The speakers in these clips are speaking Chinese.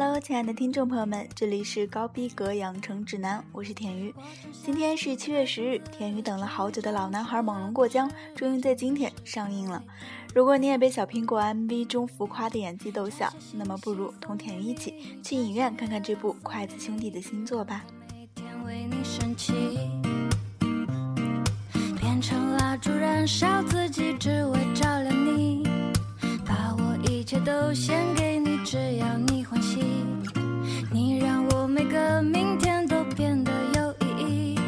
Hello，亲爱的听众朋友们，这里是高逼格养成指南，我是田鱼。今天是七月十日，田鱼等了好久的老男孩猛龙过江终于在今天上映了。如果你也被小苹果 MV 中浮夸的演技逗笑，那么不如同田鱼一起去影院看看这部筷子兄弟的新作吧。变成蜡烛燃烧自己，只为照亮你，把我一切都献给，只要你欢喜。你让我每个明天都变得有意义，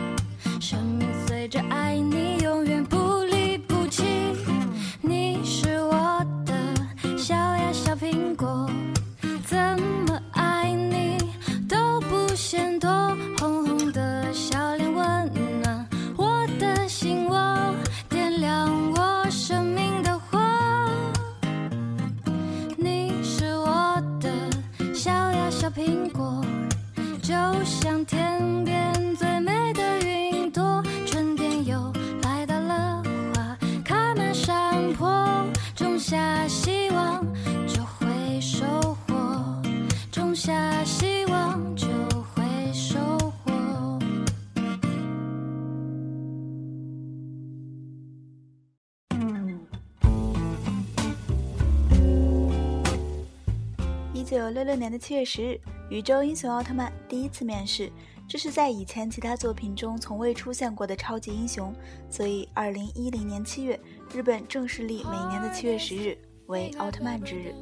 生命随着爱九六六年的七月十日，《宇宙英雄奥特曼》第一次面世。这是在以前其他作品中从未出现过的超级英雄，所以二零一零年七月，日本正式立每年的七月十日为奥特曼之日。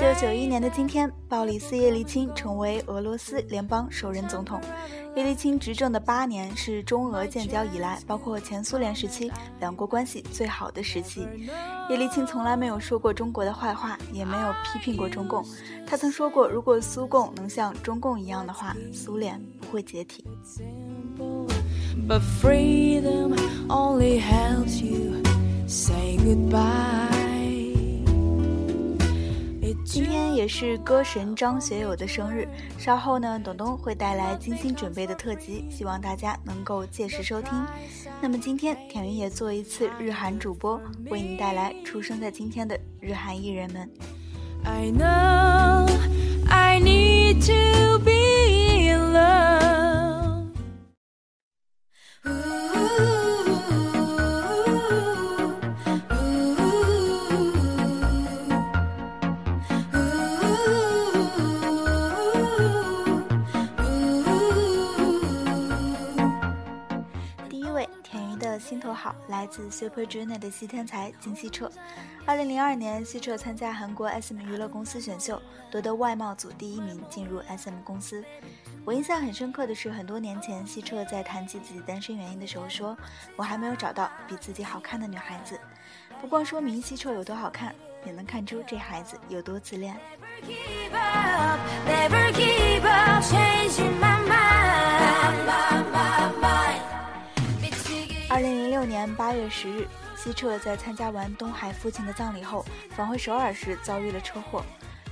九九一年的今天，鲍里斯·叶利钦成为俄罗斯联邦首任总统。叶利钦执政的八年是中俄建交以来，包括前苏联时期两国关系最好的时期。叶利钦从来没有说过中国的坏话，也没有批评过中共。他曾说过，如果苏共能像中共一样的话，苏联不会解体。but freedom only helps you say goodbye. 今天也是歌神张学友的生日，稍后呢，董东会带来精心准备的特辑，希望大家能够届时收听。那么今天田云也做一次日韩主播，为你带来出生在今天的日韩艺人们。I know I need to 自 Super Junior 的西天才金希澈。二零零二年，希澈参加韩国 SM 娱乐公司选秀，夺得外贸组第一名，进入 SM 公司。我印象很深刻的是，很多年前，希澈在谈及自己单身原因的时候说：“我还没有找到比自己好看的女孩子。”不光说明希澈有多好看，也能看出这孩子有多自恋。Keep up, never give up, 六年八月十日，希澈在参加完东海父亲的葬礼后，返回首尔时遭遇了车祸。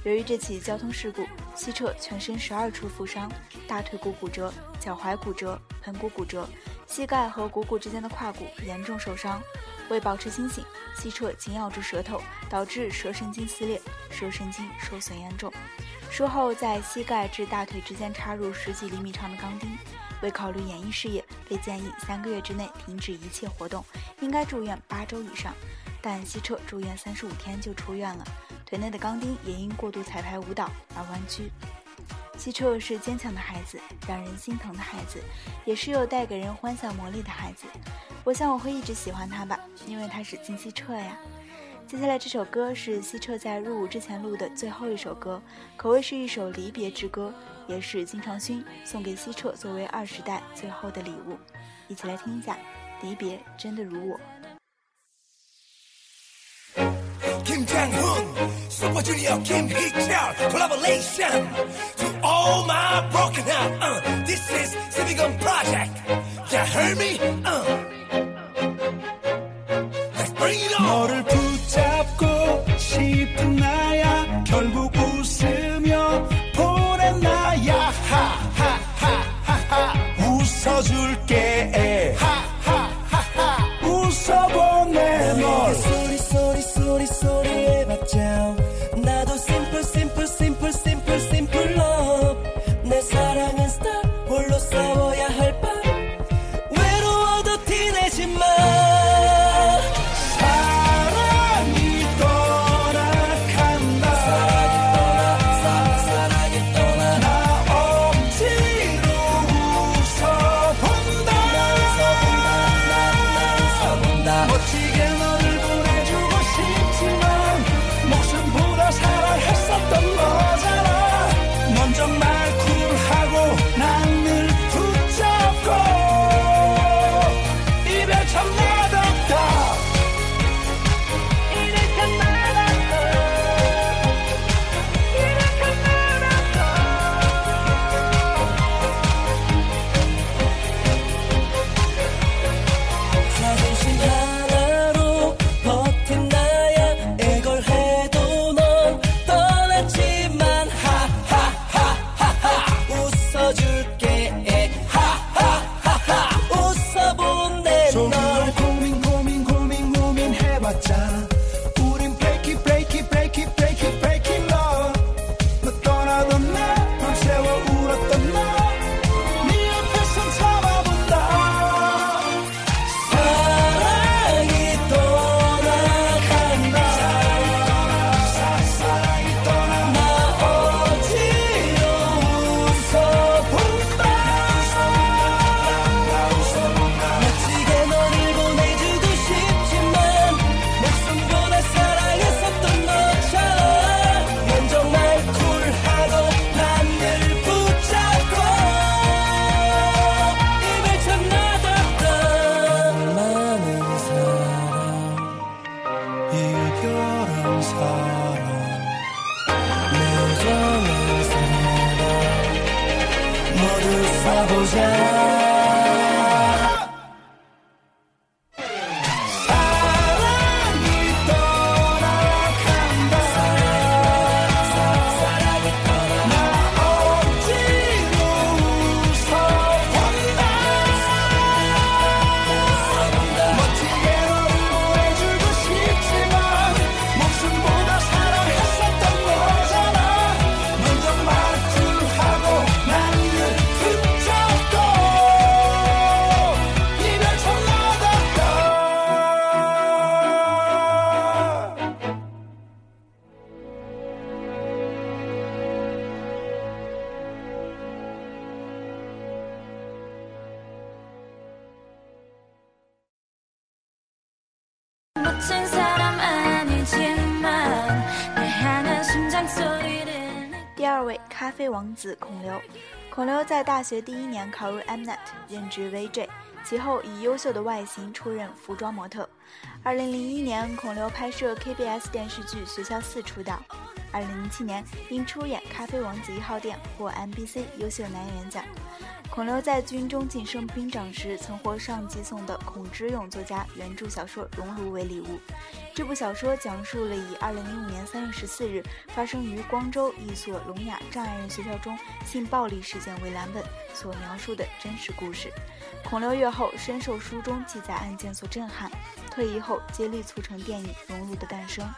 由于这起交通事故，希澈全身十二处负伤，大腿骨骨折、脚踝骨折、盆骨骨折，膝盖和股骨之间的胯骨严重受伤。为保持清醒，希澈紧咬住舌头，导致舌神经撕裂，舌神经受损严重。术后在膝盖至大腿之间插入十几厘米长的钢钉。为考虑演艺事业，被建议三个月之内停止一切活动，应该住院八周以上。但希澈住院三十五天就出院了，腿内的钢钉也因过度彩排舞蹈而弯曲。希澈是坚强的孩子，让人心疼的孩子，也是有带给人欢笑魔力的孩子。我想我会一直喜欢他吧，因为他是金希澈呀。接下来这首歌是希澈在入伍之前录的最后一首歌，可谓是一首离别之歌，也是金长勋送给希澈作为二十代最后的礼物。一起来听一下，离别真的如我。Kim Jong Un, Super Junior, Kim Hee Chul, collaboration to all my broken heart. Uh, this is Civic Project. You heard me? Uh. Let's bring it on. 王子孔刘。孔刘在大学第一年考入 Mnet，任职 VJ，其后以优秀的外形出任服装模特。二零零一年，孔刘拍摄 KBS 电视剧《学校四》出道。二零零七年，因出演《咖啡王子一号店》获 MBC 优秀男演员奖。孔刘在军中晋升兵长时，曾获上级送的孔之勇作家原著小说《熔炉》为礼物。这部小说讲述了以二零零五年三月十四日发生于光州一所聋哑障碍人学校中性暴力事件为蓝本所描述的真实故事。孔刘阅后深受书中记载案件所震撼，退役后接力促成电影《熔炉》的诞生。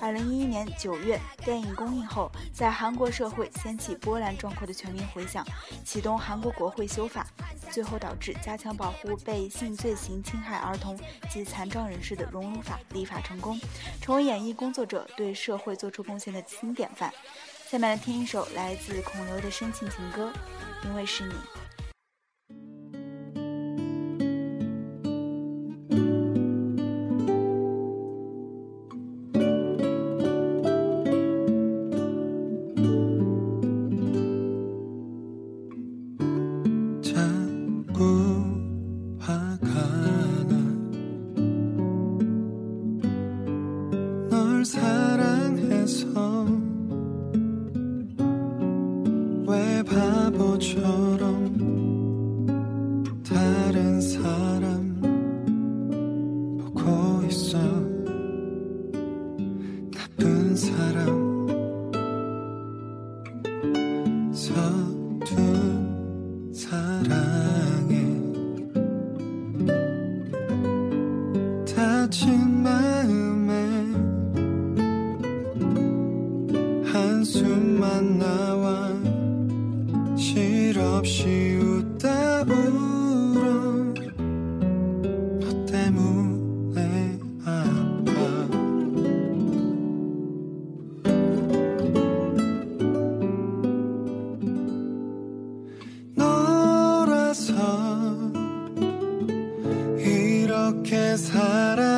二零一一年九月，电影公映后，在韩国社会掀起波澜壮阔的全民回响，启动韩国国会修法，最后导致加强保护被性罪行侵害儿童及残障人士的《荣辱法》立法成功，成为演艺工作者对社会做出贡献的新典范。下面来听一首来自孔刘的深情情歌，《因为是你》。 사랑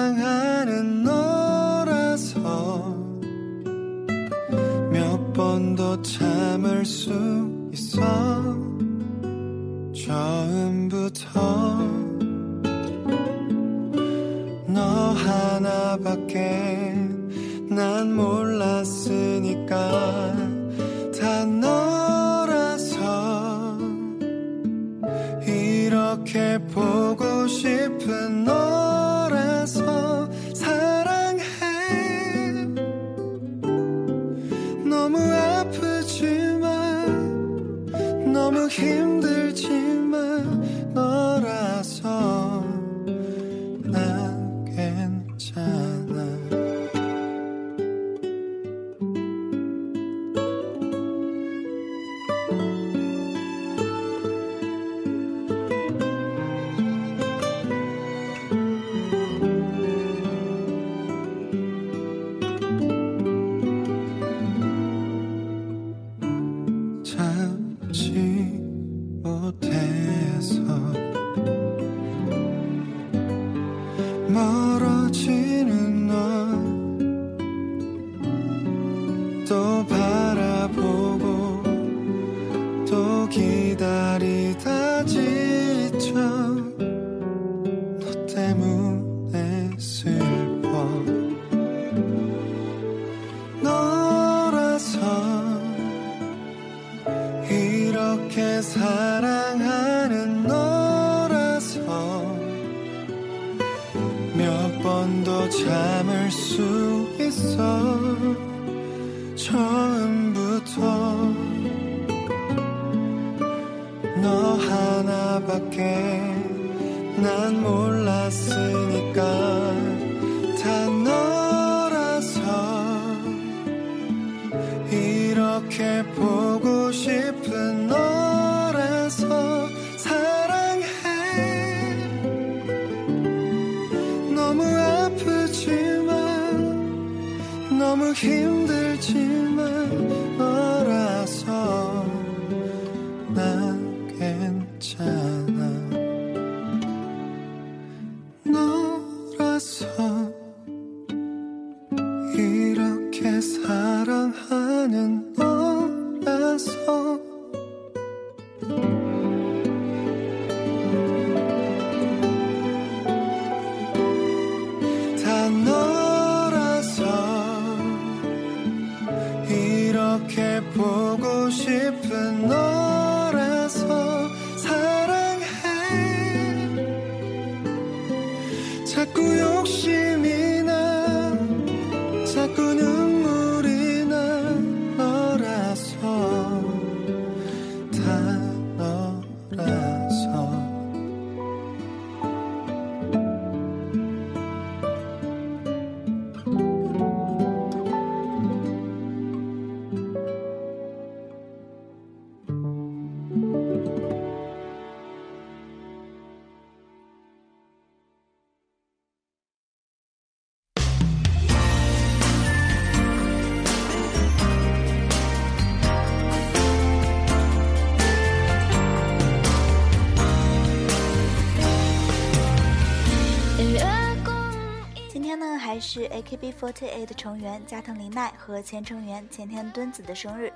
너무 아프지만 너무 힘들지만 너라서 God. 是 AKB48 成员加藤绫奈和前成员前田敦子的生日。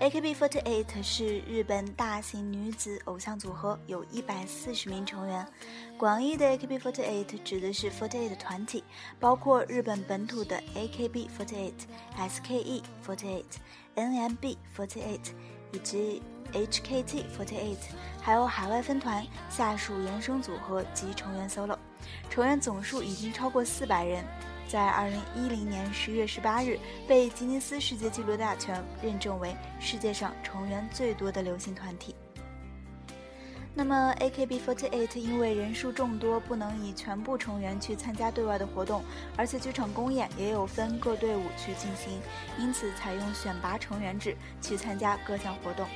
AKB48 是日本大型女子偶像组合，有一百四十名成员。广义的 AKB48 指的是48团体，包括日本本土的 AKB48、SKE48、NMB48 以及 HKT48，还有海外分团、下属衍生组合及成员 solo，成员总数已经超过四百人。在二零一零年十月十八日，被吉尼斯世界纪录大全认证为世界上成员最多的流行团体。那么，AKB48 因为人数众多，不能以全部成员去参加对外的活动，而且剧场公演也有分各队伍去进行，因此采用选拔成员制去参加各项活动。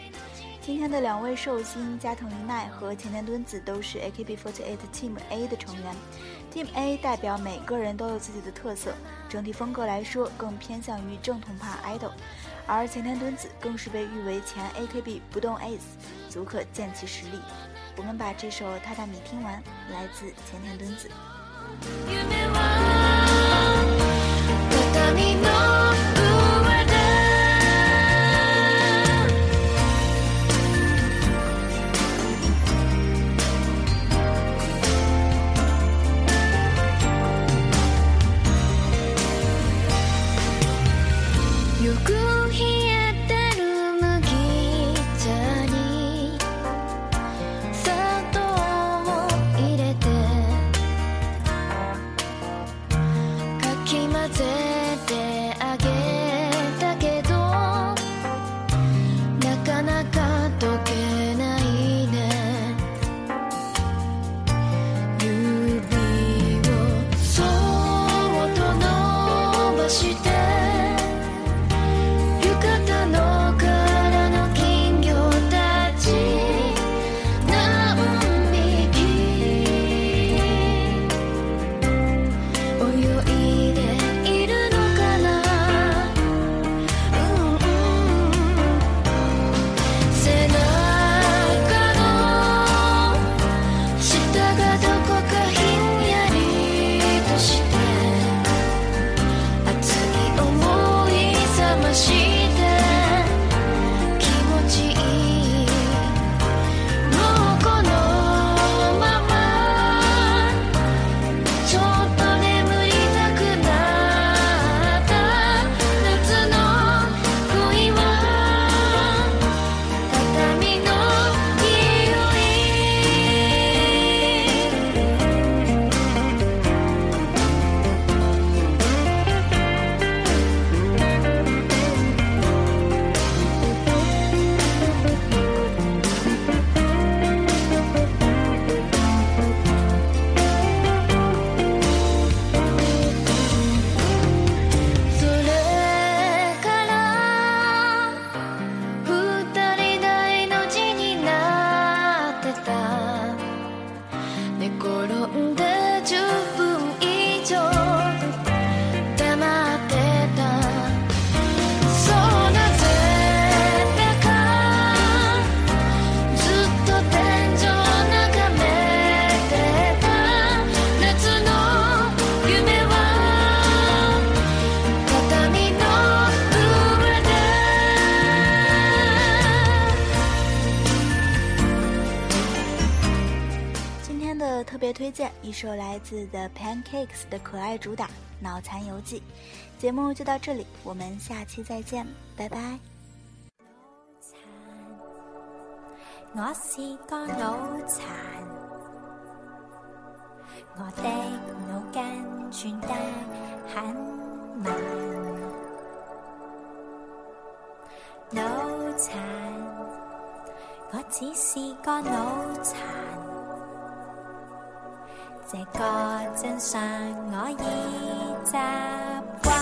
今天的两位寿星加藤绫奈和前田敦子都是 AKB48 Team A 的成员。Team A 代表每个人都有自己的特色，整体风格来说更偏向于正统派 idol，而前田敦子更是被誉为前 AKB 不动 ace，足可见其实力。我们把这首《榻榻米》听完，来自前田敦子。我曾。别推荐一首来自 The Pancakes 的可爱主打《脑残游记》。节目就到这里，我们下期再见，拜拜。我是個腦殘，我的腦筋轉得很慢。腦殘，我只是個腦殘，这个真相我已习惯，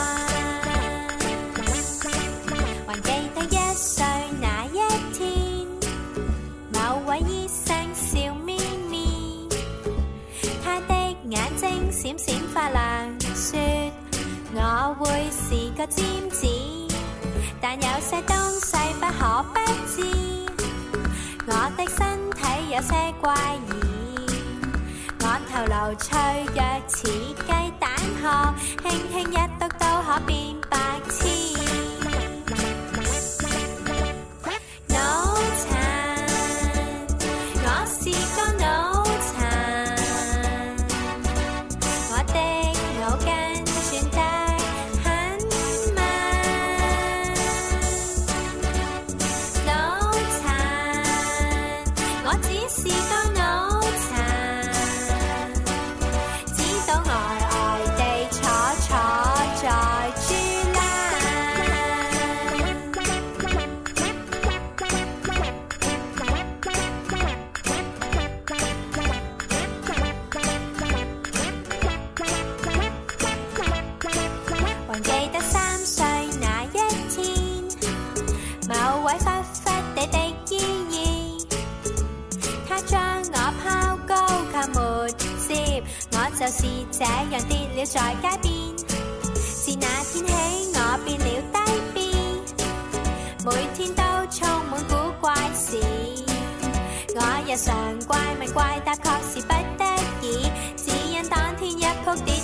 还记得一岁那一天。某位医生笑眯眯，他的眼睛闪闪发亮，说我会是个尖子，但有些脆弱似鸡蛋壳轻轻一笃都可变我就是这样跌了在街边。自那天起，我变了低 B，每天都充满古怪事。我日常怪问怪答，确是不得已，只因当天一曲跌